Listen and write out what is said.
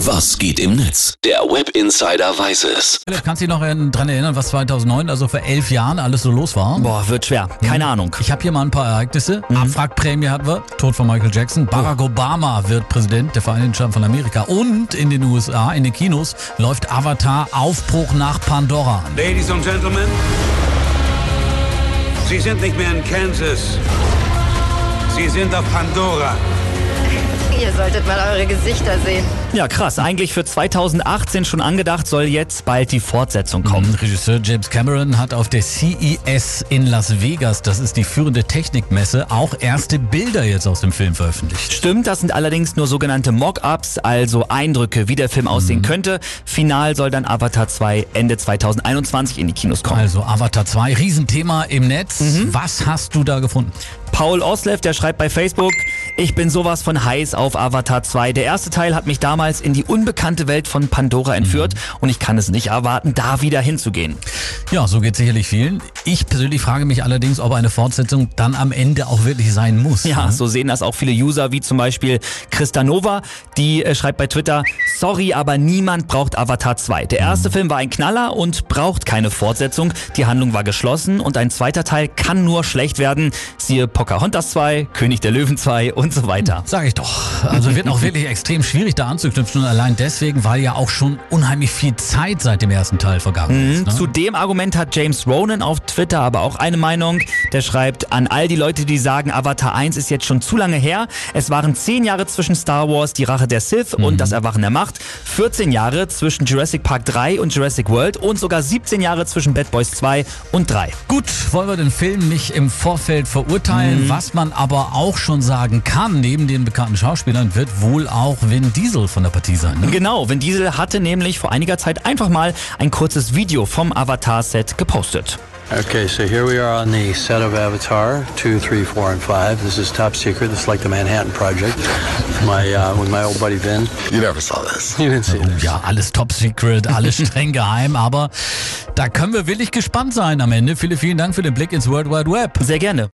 Was geht im Netz? Der Web Insider weiß es. Philipp, kannst du dich noch dran erinnern, was 2009, also vor elf Jahren, alles so los war? Boah, wird schwer. Keine Ahnung. Ich habe hier mal ein paar Ereignisse. Abwrackprämie hatten wir, Tod von Michael Jackson. Barack Obama wird Präsident der Vereinigten Staaten von Amerika. Und in den USA, in den Kinos, läuft Avatar Aufbruch nach Pandora an. Ladies and Gentlemen, Sie sind nicht mehr in Kansas. Sie sind auf Pandora. Ihr solltet mal eure Gesichter sehen. Ja, krass. Eigentlich für 2018 schon angedacht, soll jetzt bald die Fortsetzung kommen. Regisseur James Cameron hat auf der CES in Las Vegas, das ist die führende Technikmesse, auch erste Bilder jetzt aus dem Film veröffentlicht. Stimmt, das sind allerdings nur sogenannte Mock-ups, also Eindrücke, wie der Film aussehen könnte. Final soll dann Avatar 2 Ende 2021 in die Kinos kommen. Also Avatar 2, Riesenthema im Netz. Was hast du da gefunden? Paul Oslev, der schreibt bei Facebook, ich bin sowas von heiß auf Avatar 2. Der erste Teil hat mich damals in die unbekannte Welt von Pandora entführt und ich kann es nicht erwarten, da wieder hinzugehen. Ja, so geht sicherlich vielen. Ich persönlich frage mich allerdings, ob eine Fortsetzung dann am Ende auch wirklich sein muss. Ja, ne? so sehen das auch viele User, wie zum Beispiel Christanova, die äh, schreibt bei Twitter, sorry, aber niemand braucht Avatar 2. Der erste Film war ein Knaller und braucht keine Fortsetzung. Die Handlung war geschlossen und ein zweiter Teil kann nur schlecht werden. Siehe Pocahontas 2, König der Löwen 2 und so weiter. Sag ich doch. Also wird auch wirklich extrem schwierig da anzuknüpfen und allein deswegen, weil ja auch schon unheimlich viel Zeit seit dem ersten Teil vergangen ist. Ne? Zu dem Argument hat James Ronan auf Twitter aber auch eine Meinung. Der schreibt an all die Leute, die sagen, Avatar 1 ist jetzt schon zu lange her. Es waren 10 Jahre zwischen Star Wars, die Rache der Sith und das Erwachen der Macht, 14 Jahre zwischen Jurassic Park 3 und Jurassic World und sogar 17 Jahre zwischen Bad Boys 2 und 3. Gut, wollen wir den Film nicht im Vorfeld verurteilen. Was man aber auch schon sagen kann, neben den bekannten Schauspielern wird wohl auch Vin Diesel von der Partie sein. Ne? Genau, Vin Diesel hatte nämlich vor einiger Zeit einfach mal ein kurzes Video vom Avatar-Set gepostet. Okay, so here we are on the set of Avatar 2, 3, 4, and 5. This is top secret. This is like the Manhattan Project. My uh, with my old buddy Vin. You never saw this. You didn't see Oh this. ja, alles top secret, alles streng geheim, aber da können wir wirklich gespannt sein am Ende. Viele, vielen Dank für den Blick ins World Wide Web. Sehr gerne.